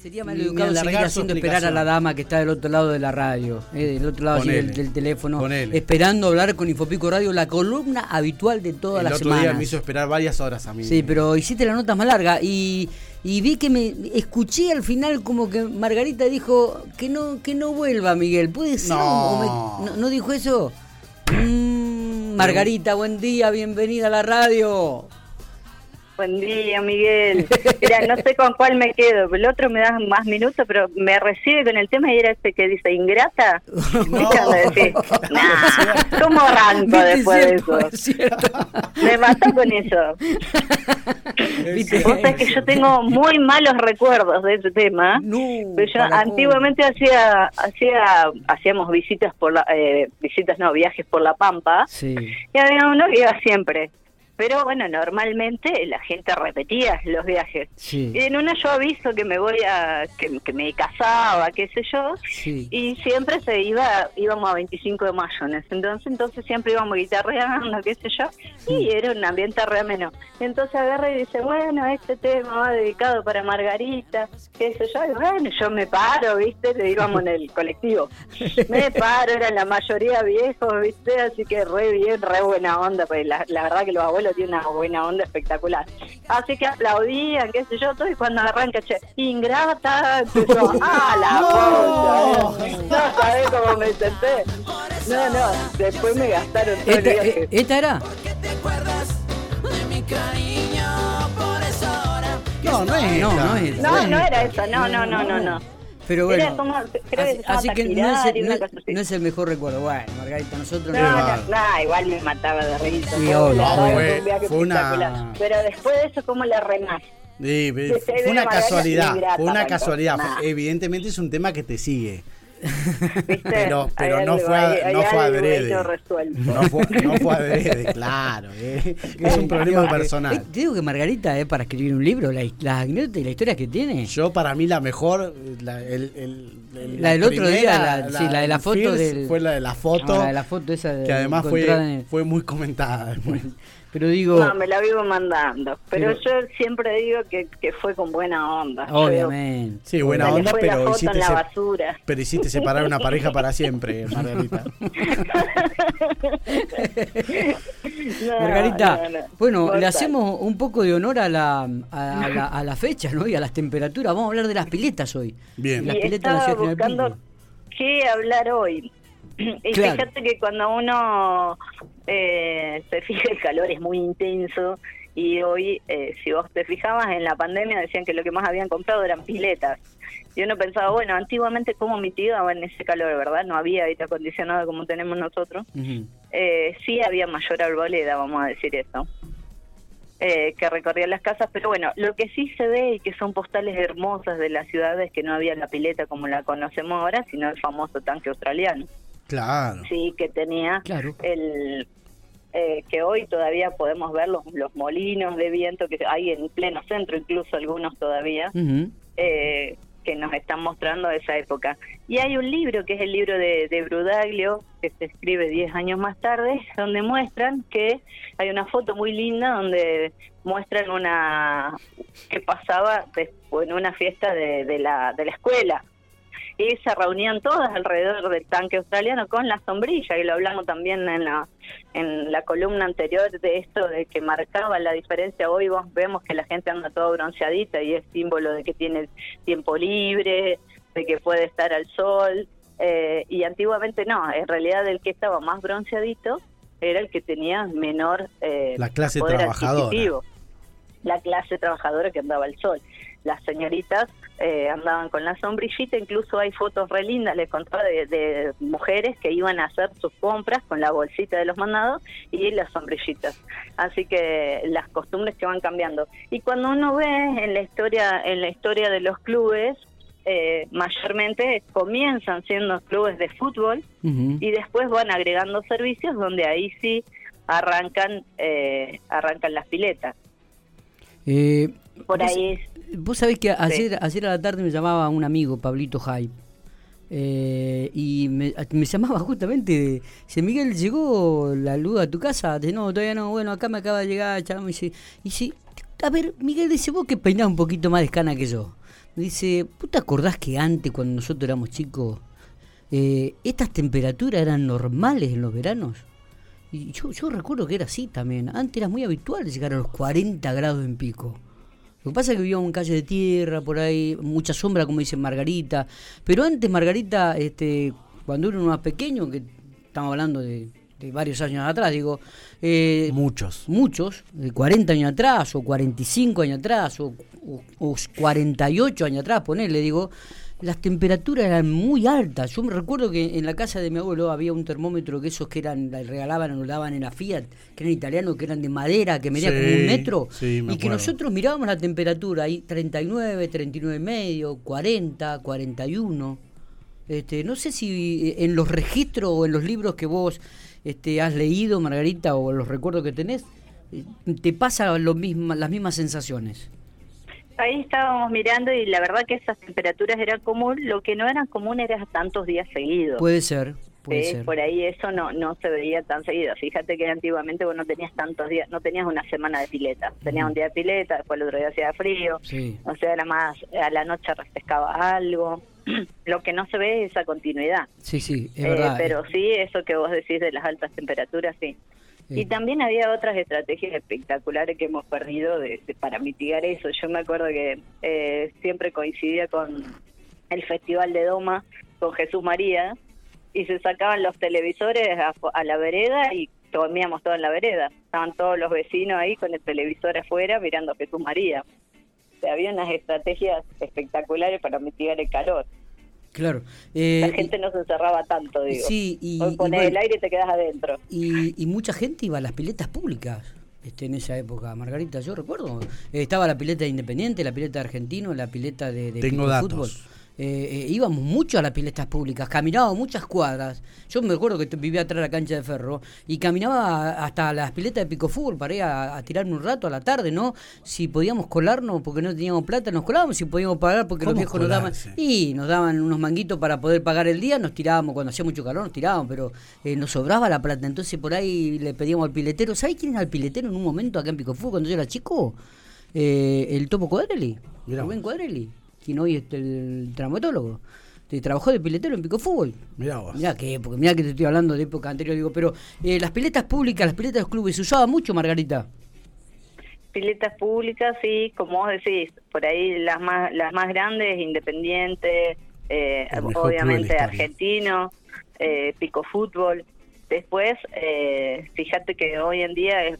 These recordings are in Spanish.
Sería mal educado seguir haciendo esperar a la dama que está del otro lado de la radio, eh, del otro lado del, teléfono, esperando hablar con Infopico Radio, la columna habitual de todas las semanas. El otro día me hizo esperar varias horas a mí. Sí, pero hiciste la nota más larga y, vi que me escuché al final como que Margarita dijo que no que no vuelva, Miguel. ¿Puede ser? No, no, dijo eso? Mm, Margarita, buen día, bienvenida a la radio. Buen día, Miguel. Mira, no sé con cuál me quedo. El otro me da más minutos, pero me recibe con el tema y era este que dice ingrata. No. Decir, nah, ¿Cómo arranco después de eso? Me mató con eso. Vos sabés que yo tengo muy malos recuerdos de ese tema. No, pero yo antiguamente hacía, hacía, hacíamos visitas por la, eh, visitas no, viajes por la Pampa. Sí. Y había uno que iba siempre pero bueno, normalmente la gente repetía los viajes. Y en una yo aviso que me voy a, que, me casaba, qué sé yo, y siempre se iba, íbamos a 25 de mayo en ese entonces, entonces siempre íbamos guitarreando, qué sé yo, y era un ambiente re ameno. Entonces agarra y dice, bueno, este tema va dedicado para Margarita, qué sé yo, y bueno, yo me paro, viste, le íbamos en el colectivo. Me paro, eran la mayoría viejos, viste, así que re bien, re buena onda, pues la verdad que los abuelos tiene una buena onda espectacular. Así que aplaudían, qué sé yo, todo, y cuando arranca, che, ingrata, empezó, ¡ah, la no. no sabés cómo me senté. No, no, después me gastaron todo ¿Esta, el eh, ¿Esta era? No, no es. No, no es. No, no era eso, no, no, no, no, no. Pero bueno, así, que no es, el, no, es, el mejor recuerdo. Bueno, Margarita, nosotros no. No, no, igual me mataba de risa. Sí, fue, una... Pero después de eso, ¿cómo le remás? Sí, fue una casualidad, fue una casualidad. Evidentemente es un tema que te sigue. Pero, pero no, fue, no fue adrede. No fue, no fue adrede, claro. Eh. Es un problema personal. Eh, te digo que Margarita, eh, para escribir un libro, la, la anécdotas y la historia que tiene. Yo, para mí, la mejor, la, el, el, la del otro día, la, sí, la de la foto. Del, fue la de la foto. Ah, la de la foto esa que además fue, fue muy comentada. Después. Pero digo. No, me la vivo mandando. Pero, yo siempre digo que, que, fue con buena onda. Obviamente. sí, buena onda, pero hiciste, la basura. pero hiciste separar una pareja para siempre, Margarita. Margarita, bueno, le hacemos un poco de honor a la, a, la, a la fecha ¿no? y a las temperaturas. Vamos a hablar de las piletas hoy. Bien. Las piletas de la buscando qué hablar hoy. Y fíjate que cuando uno eh, se fija el calor es muy intenso y hoy, eh, si vos te fijabas en la pandemia, decían que lo que más habían comprado eran piletas. Y uno pensaba, bueno, antiguamente cómo mitigaban ese calor, ¿verdad? No había aire acondicionado como tenemos nosotros. eh, sí había mayor arboleda, vamos a decir eso. Eh, que recorría las casas, pero bueno, lo que sí se ve y que son postales hermosas de las ciudades que no había la pileta como la conocemos ahora, sino el famoso tanque australiano. Claro. Sí, que tenía el eh, que hoy todavía podemos ver los, los molinos de viento que hay en pleno centro, incluso algunos todavía, eh, que nos están mostrando esa época. Y hay un libro, que es el libro de, de Brudaglio, que se escribe 10 años más tarde, donde muestran que hay una foto muy linda donde muestran una que pasaba en una fiesta de, de, la, de la escuela y se reunían todas alrededor del tanque australiano con la sombrilla, y lo hablamos también en la, en la columna anterior de esto de que marcaba la diferencia. Hoy vos vemos que la gente anda toda bronceadita y es símbolo de que tiene tiempo libre, de que puede estar al sol, eh, y antiguamente no, en realidad el que estaba más bronceadito era el que tenía menor eh, la clase trabajadora. la clase trabajadora que andaba al sol. Las señoritas eh, andaban con la sombrillita, incluso hay fotos re lindas, les contaba, de, mujeres que iban a hacer sus compras con la bolsita de los mandados y las sombrillitas. Así que las costumbres que van cambiando. Y cuando uno ve en la historia, en la historia de los clubes, eh, mayormente comienzan siendo clubes de fútbol y después van agregando servicios donde ahí sí arrancan eh, arrancan las piletas. Por ahí Vos sabés que ayer, ayer a la tarde me llamaba un amigo, Pablito Hype, eh, y me, llamaba justamente, dice, Miguel, ¿llegó la luz a tu casa? Dice, no, todavía no, bueno, acá me acaba de llegar, y dice, y si, a ver, Miguel, dice, vos que peinás un poquito más de escana que yo. Dice, ¿vos te acordás que antes, cuando nosotros éramos chicos, eh, estas temperaturas eran normales en los veranos? Y yo, yo recuerdo que era así también. Antes era muy habitual llegar a los 40 grados en pico. Lo que pasa es que vivíamos en calle de tierra, por ahí, mucha sombra, como dice Margarita. Pero antes, Margarita, este, cuando uno era más pequeño, que estamos hablando de, varios años atrás, digo. Eh, muchos. Muchos, de 40 años atrás, o 45 años atrás, o, o, o 48 años atrás, ponerle, digo las temperaturas eran muy altas. Yo me recuerdo que en la casa de mi abuelo había un termómetro que esos que eran, regalaban o daban en la Fiat, que eran italianos, que eran de madera, que medía como un metro, y que nosotros mirábamos la temperatura ahí 39, 39 y medio, 40, 41. Este, no sé si eh, en los registros o en los libros que vos este, has leído, Margarita, o los recuerdos que tenés, eh, te pasa lo las mismas sensaciones ahí estábamos mirando y la verdad que esas temperaturas eran común, lo que no eran común era tantos días seguidos. Puede ser. Puede ser. Por ahí eso no no se veía tan seguido. Fíjate que antiguamente vos no tenías tantos días, no tenías una semana de pileta. Tenías un día de pileta, después el otro día hacía frío. O sea, era más, a la noche refrescaba algo. Lo que no se ve es esa continuidad. Sí, sí, es verdad. Eh, pero sí, eso que vos decís de las altas temperaturas, sí. Y también había otras estrategias espectaculares que hemos perdido de, para mitigar eso. Yo me acuerdo que eh, siempre coincidía con el Festival de Doma, con Jesús María, y se sacaban los televisores a, la vereda y dormíamos todo en la vereda. Estaban todos los vecinos ahí con el televisor afuera mirando a Jesús María. Había unas estrategias espectaculares para mitigar el calor. Claro. Eh, la gente no se encerraba tanto, digo. Sí, y. Hoy pones el aire y te quedas adentro. Y, y mucha gente iba a las piletas públicas. Este, en esa época, Margarita, yo recuerdo, estaba la pileta de Independiente, la pileta de Argentino, la pileta de, de Tengo datos. fútbol. Eh, eh, íbamos mucho a las piletas públicas, caminábamos muchas cuadras. Yo me acuerdo que vivía atrás de la cancha de ferro y caminaba hasta las piletas de pico fútbol para ir a, tirarme un rato a la tarde, ¿no? Si podíamos colarnos porque no teníamos plata, nos colábamos. Si podíamos pagar porque los viejos nos daban. Y nos daban unos manguitos para poder pagar el día, nos tirábamos. Cuando hacía mucho calor, nos tirábamos, pero eh, nos sobraba la plata. Entonces por ahí le pedíamos al piletero. ¿Sabes quién era el piletero en un momento acá en Pico Fútbol cuando yo era chico? el Topo Cuadrelli, Rubén Cuadrelli quien hoy es el traumatólogo. Trabajó de piletero en Pico Fútbol. Mirá vos. Mirá que, porque mirá que te estoy hablando de época anterior, digo, pero eh, las piletas públicas, las piletas de los clubes, ¿se usaba mucho, Margarita? Piletas públicas, sí, como vos decís, por ahí las más las más grandes, Independiente, eh, obviamente Argentino, eh, Pico Fútbol. Después, eh, fíjate que hoy en día el,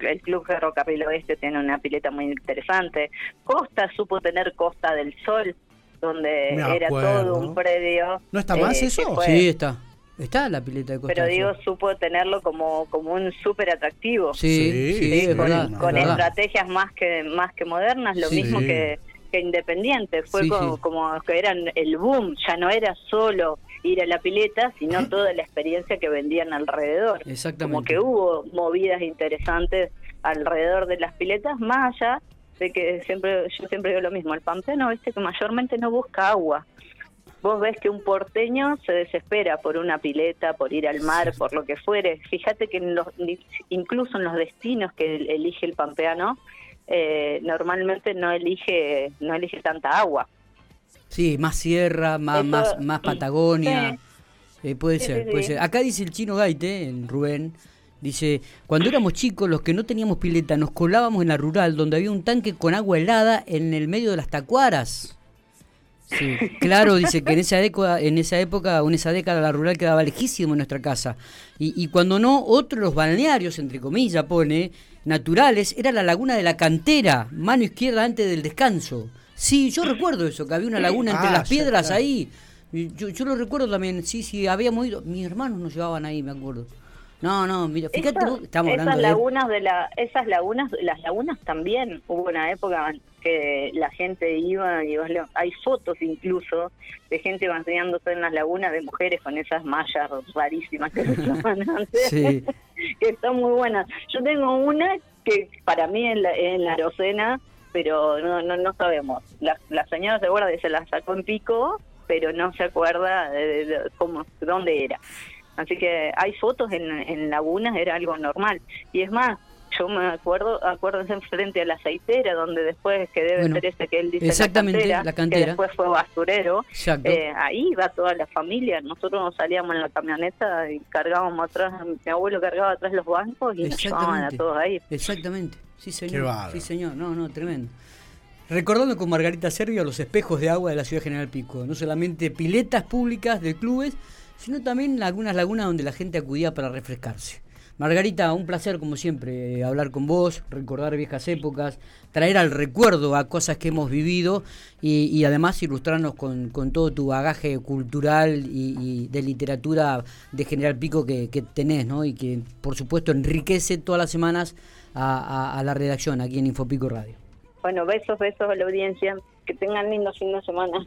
el Club Ferrocarril Oeste tiene una pileta muy interesante. Costa supo tener Costa del Sol, donde era todo un predio. ¿No está más eh, eso? Sí, está. Está la pileta de Costa Pero digo, supo tenerlo como, como un súper atractivo. Sí, sí, con, estrategias más que más que modernas, lo mismo que, que Independiente. Fue como, como que eran el boom, ya no era solo ir a la pileta, sino toda la experiencia que vendían alrededor. Exactamente. Como que hubo movidas interesantes alrededor de las piletas, más allá de que siempre yo siempre digo lo mismo, el pampeano, viste que mayormente no busca agua. Vos ves que un porteño se desespera por una pileta, por ir al mar, por lo que fuere. Fíjate que en los, incluso en los destinos que elige el pampeano, eh, normalmente no elige no elige tanta agua. Sí, más sierra, más, más, más Patagonia. Eh, puede ser, puede ser. Acá dice el chino Gaite, el Rubén, dice, cuando éramos chicos, los que no teníamos pileta, nos colábamos en la rural, donde había un tanque con agua helada en el medio de las tacuaras. Sí, claro, dice que en esa época, en esa época, o en esa década, la rural quedaba lejísimo de nuestra casa. Y, y cuando no, otros balnearios, entre comillas, pone, naturales, era la laguna de la cantera, mano izquierda antes del descanso. Sí, yo recuerdo eso, que había una laguna entre ah, las piedras ahí. Yo, yo lo recuerdo también, sí, sí, habíamos ido, mis hermanos nos llevaban ahí, me acuerdo. No, no, mira, fíjate, estamos esas lagunas de... la, esas lagunas, las lagunas también hubo una época que la gente iba y hay fotos incluso de gente bañándose en las lagunas de mujeres con esas mallas rarísimas que se llaman antes, que están muy buenas. Yo tengo una que para mí en la, en la Arocena pero no, no, no sabemos. La, la señora se acuerda de se la sacó en pico, pero no se acuerda de, cómo, dónde era. Así que hay fotos en, en lagunas, era algo normal. Y es más, yo me acuerdo, acuérdense enfrente a la aceitera, donde después que debe ser ese que él dice exactamente, la cantera, que después fue basurero, eh, ahí iba toda la familia, nosotros nos salíamos en la camioneta y cargábamos atrás, mi abuelo cargaba atrás los bancos y nos llevaban a todos ahí. Exactamente, sí señor, sí señor, no, no, tremendo. Recordando con Margarita Servio los espejos de agua de la ciudad General Pico, no solamente piletas públicas de clubes, sino también algunas lagunas donde la gente acudía para refrescarse. Margarita, un placer como siempre hablar con vos, recordar viejas épocas, traer al recuerdo a cosas que hemos vivido y, además ilustrarnos con, todo tu bagaje cultural y, de literatura de General Pico que, tenés, ¿no? Y que por supuesto enriquece todas las semanas a, la redacción aquí en Infopico Radio. Bueno, besos, besos a la audiencia. Que tengan lindo fin de semana.